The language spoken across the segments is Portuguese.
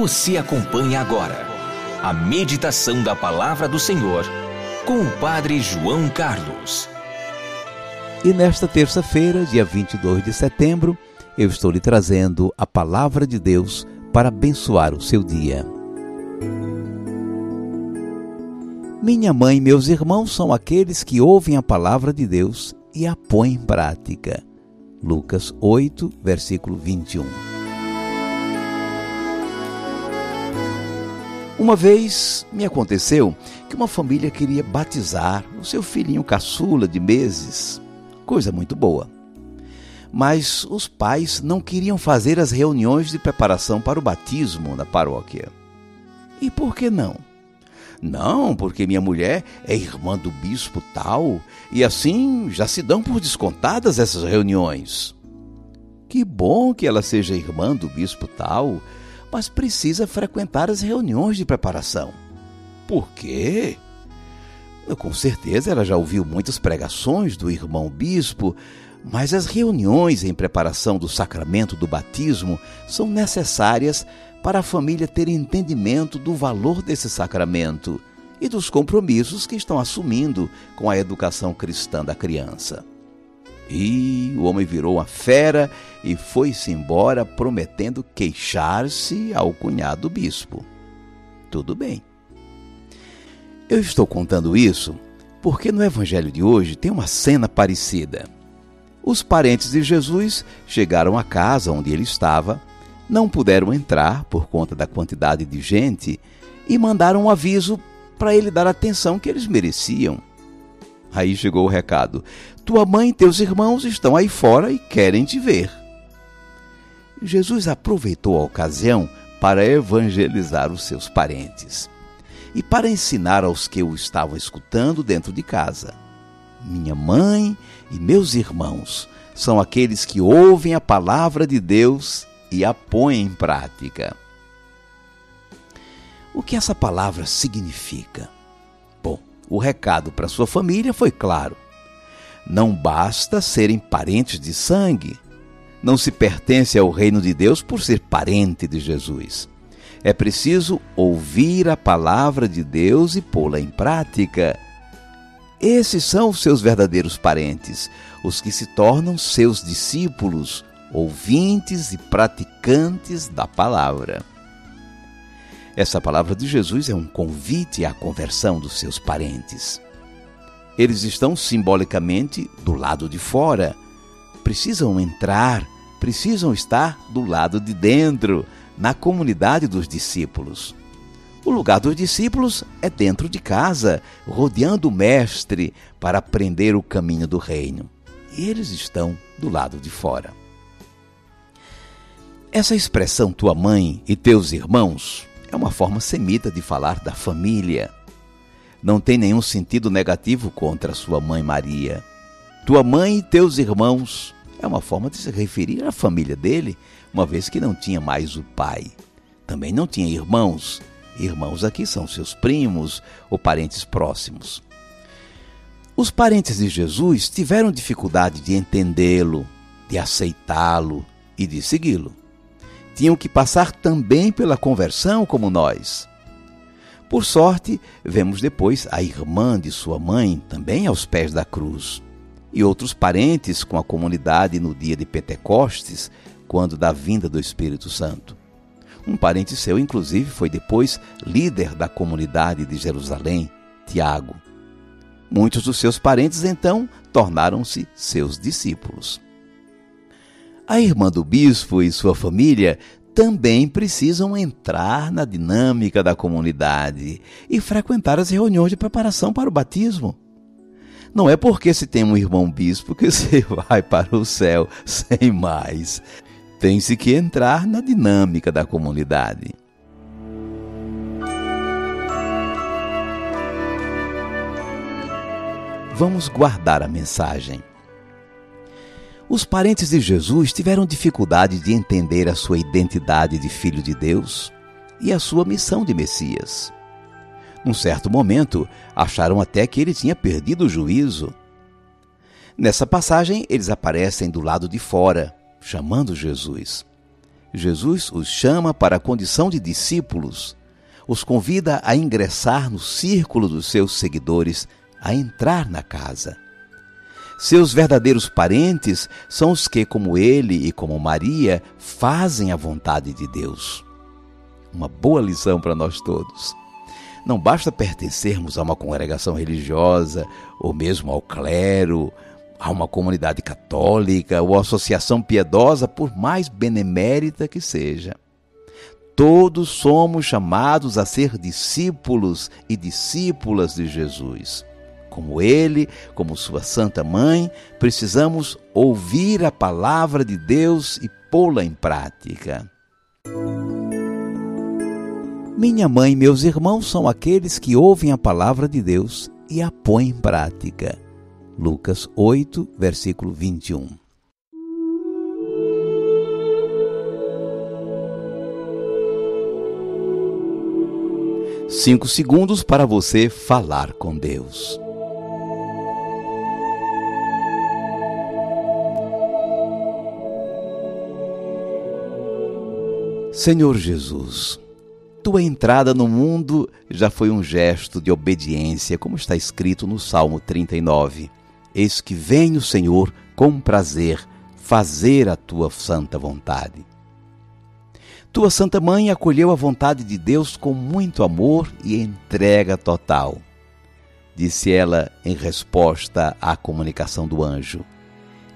Você acompanha agora a meditação da palavra do Senhor com o Padre João Carlos. E nesta terça-feira, dia 22 de setembro, eu estou lhe trazendo a palavra de Deus para abençoar o seu dia. Minha mãe e meus irmãos são aqueles que ouvem a palavra de Deus e a põem em prática. Lucas 8, versículo 21. Uma vez me aconteceu que uma família queria batizar o seu filhinho caçula de meses. Coisa muito boa. Mas os pais não queriam fazer as reuniões de preparação para o batismo na paróquia. E por que não? Não, porque minha mulher é irmã do bispo tal, e assim já se dão por descontadas essas reuniões. Que bom que ela seja irmã do bispo tal, mas precisa frequentar as reuniões de preparação. Por quê? Com certeza ela já ouviu muitas pregações do irmão bispo, mas as reuniões em preparação do sacramento do batismo são necessárias para a família ter entendimento do valor desse sacramento e dos compromissos que estão assumindo com a educação cristã da criança. E o homem virou uma fera e foi-se embora prometendo queixar-se ao cunhado bispo. Tudo bem. Eu estou contando isso porque no evangelho de hoje tem uma cena parecida. Os parentes de Jesus chegaram à casa onde ele estava não puderam entrar por conta da quantidade de gente e mandaram um aviso para ele dar a atenção que eles mereciam. Aí chegou o recado: Tua mãe e teus irmãos estão aí fora e querem te ver. Jesus aproveitou a ocasião para evangelizar os seus parentes e para ensinar aos que o estavam escutando dentro de casa. Minha mãe e meus irmãos são aqueles que ouvem a palavra de Deus e a põe em prática. O que essa palavra significa? O recado para sua família foi claro. Não basta serem parentes de sangue. Não se pertence ao reino de Deus por ser parente de Jesus. É preciso ouvir a palavra de Deus e pô-la em prática. Esses são os seus verdadeiros parentes, os que se tornam seus discípulos, ouvintes e praticantes da palavra. Essa palavra de Jesus é um convite à conversão dos seus parentes. Eles estão simbolicamente do lado de fora, precisam entrar, precisam estar do lado de dentro, na comunidade dos discípulos. O lugar dos discípulos é dentro de casa, rodeando o Mestre para aprender o caminho do reino. E eles estão do lado de fora. Essa expressão tua mãe e teus irmãos é uma forma semita de falar da família. Não tem nenhum sentido negativo contra sua mãe Maria. Tua mãe e teus irmãos é uma forma de se referir à família dele, uma vez que não tinha mais o pai. Também não tinha irmãos. Irmãos aqui são seus primos ou parentes próximos. Os parentes de Jesus tiveram dificuldade de entendê-lo, de aceitá-lo e de segui-lo tinham que passar também pela conversão como nós. Por sorte, vemos depois a irmã de sua mãe também aos pés da cruz, e outros parentes com a comunidade no dia de Pentecostes, quando da vinda do Espírito Santo. Um parente seu, inclusive, foi depois líder da comunidade de Jerusalém, Tiago. Muitos dos seus parentes, então, tornaram-se seus discípulos. A irmã do bispo e sua família também precisam entrar na dinâmica da comunidade e frequentar as reuniões de preparação para o batismo. Não é porque se tem um irmão bispo que você vai para o céu sem mais. Tem-se que entrar na dinâmica da comunidade. Vamos guardar a mensagem. Os parentes de Jesus tiveram dificuldade de entender a sua identidade de filho de Deus e a sua missão de Messias. Num certo momento, acharam até que ele tinha perdido o juízo. Nessa passagem, eles aparecem do lado de fora, chamando Jesus. Jesus os chama para a condição de discípulos, os convida a ingressar no círculo dos seus seguidores, a entrar na casa. Seus verdadeiros parentes são os que, como ele e como Maria, fazem a vontade de Deus. Uma boa lição para nós todos. Não basta pertencermos a uma congregação religiosa, ou mesmo ao clero, a uma comunidade católica ou associação piedosa, por mais benemérita que seja. Todos somos chamados a ser discípulos e discípulas de Jesus. Como ele, como sua santa mãe, precisamos ouvir a palavra de Deus e pô-la em prática. Minha mãe e meus irmãos são aqueles que ouvem a palavra de Deus e a põem em prática. Lucas 8, versículo 21. Cinco segundos para você falar com Deus. Senhor Jesus, tua entrada no mundo já foi um gesto de obediência, como está escrito no Salmo 39. Eis que vem o Senhor com prazer fazer a tua santa vontade. Tua Santa Mãe acolheu a vontade de Deus com muito amor e entrega total. Disse ela em resposta à comunicação do anjo: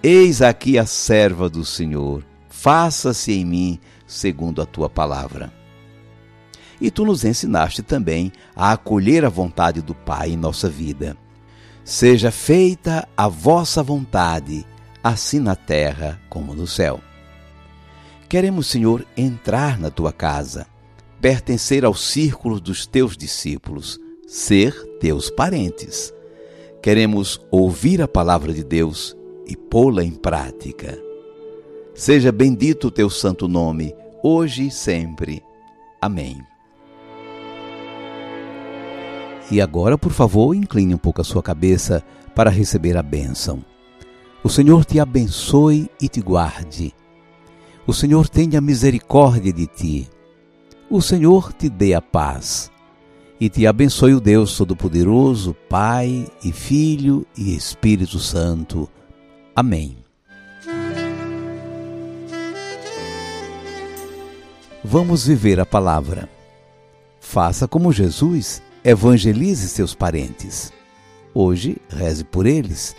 Eis aqui a serva do Senhor, faça-se em mim segundo a tua palavra. E tu nos ensinaste também a acolher a vontade do Pai em nossa vida. Seja feita a vossa vontade, assim na terra como no céu. Queremos, Senhor, entrar na tua casa, pertencer ao círculo dos teus discípulos, ser teus parentes. Queremos ouvir a palavra de Deus e pô-la em prática. Seja bendito o teu santo nome hoje e sempre. Amém. E agora, por favor, incline um pouco a sua cabeça para receber a bênção. O Senhor te abençoe e te guarde. O Senhor tenha misericórdia de ti. O Senhor te dê a paz. E te abençoe o Deus Todo-Poderoso, Pai e Filho e Espírito Santo. Amém. Vamos viver a palavra. Faça como Jesus, evangelize seus parentes. Hoje, reze por eles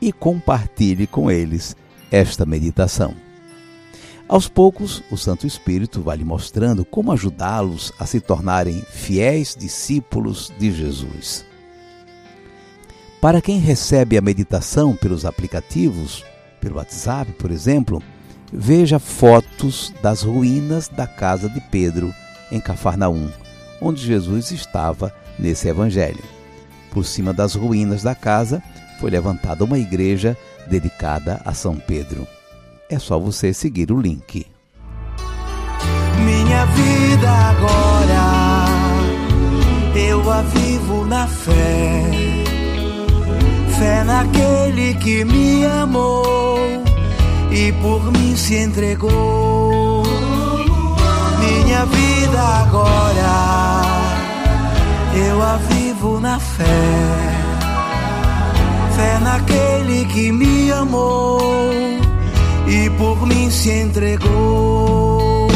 e compartilhe com eles esta meditação. Aos poucos, o Santo Espírito vai lhe mostrando como ajudá-los a se tornarem fiéis discípulos de Jesus. Para quem recebe a meditação pelos aplicativos, pelo WhatsApp, por exemplo, veja fotos das ruínas da casa de Pedro, em Cafarnaum, onde Jesus estava nesse evangelho. Por cima das ruínas da casa foi levantada uma igreja dedicada a São Pedro. É só você seguir o link. Minha vida agora eu a vivo na fé, fé naquele que me amou e por mim se entregou. Minha vida agora eu a vivo na fé, fé naquele que me amou e por mim se entregou.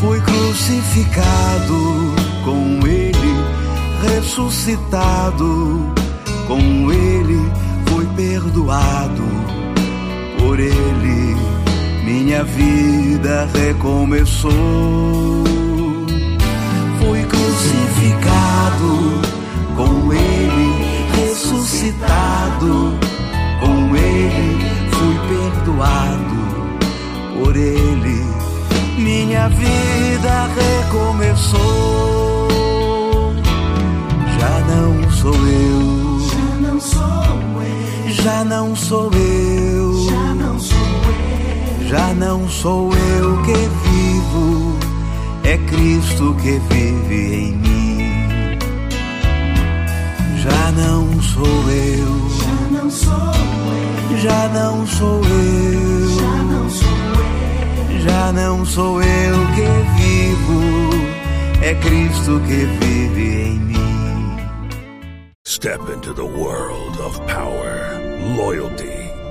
Fui crucificado com ele, ressuscitado com ele, fui perdoado por ele minha vida recomeçou. Fui crucificado com ele, ressuscitado com ele, fui perdoado por ele, minha vida recomeçou. Já não sou eu, Já não sou eu, já não sou eu, não sou eu que vivo, é Cristo que vive em mim. Já não sou eu, Já não sou eu, já não sou eu. já não sou eu. Já não sou eu que vivo, é Cristo que vive em mim. Step into the world of power, loyalty,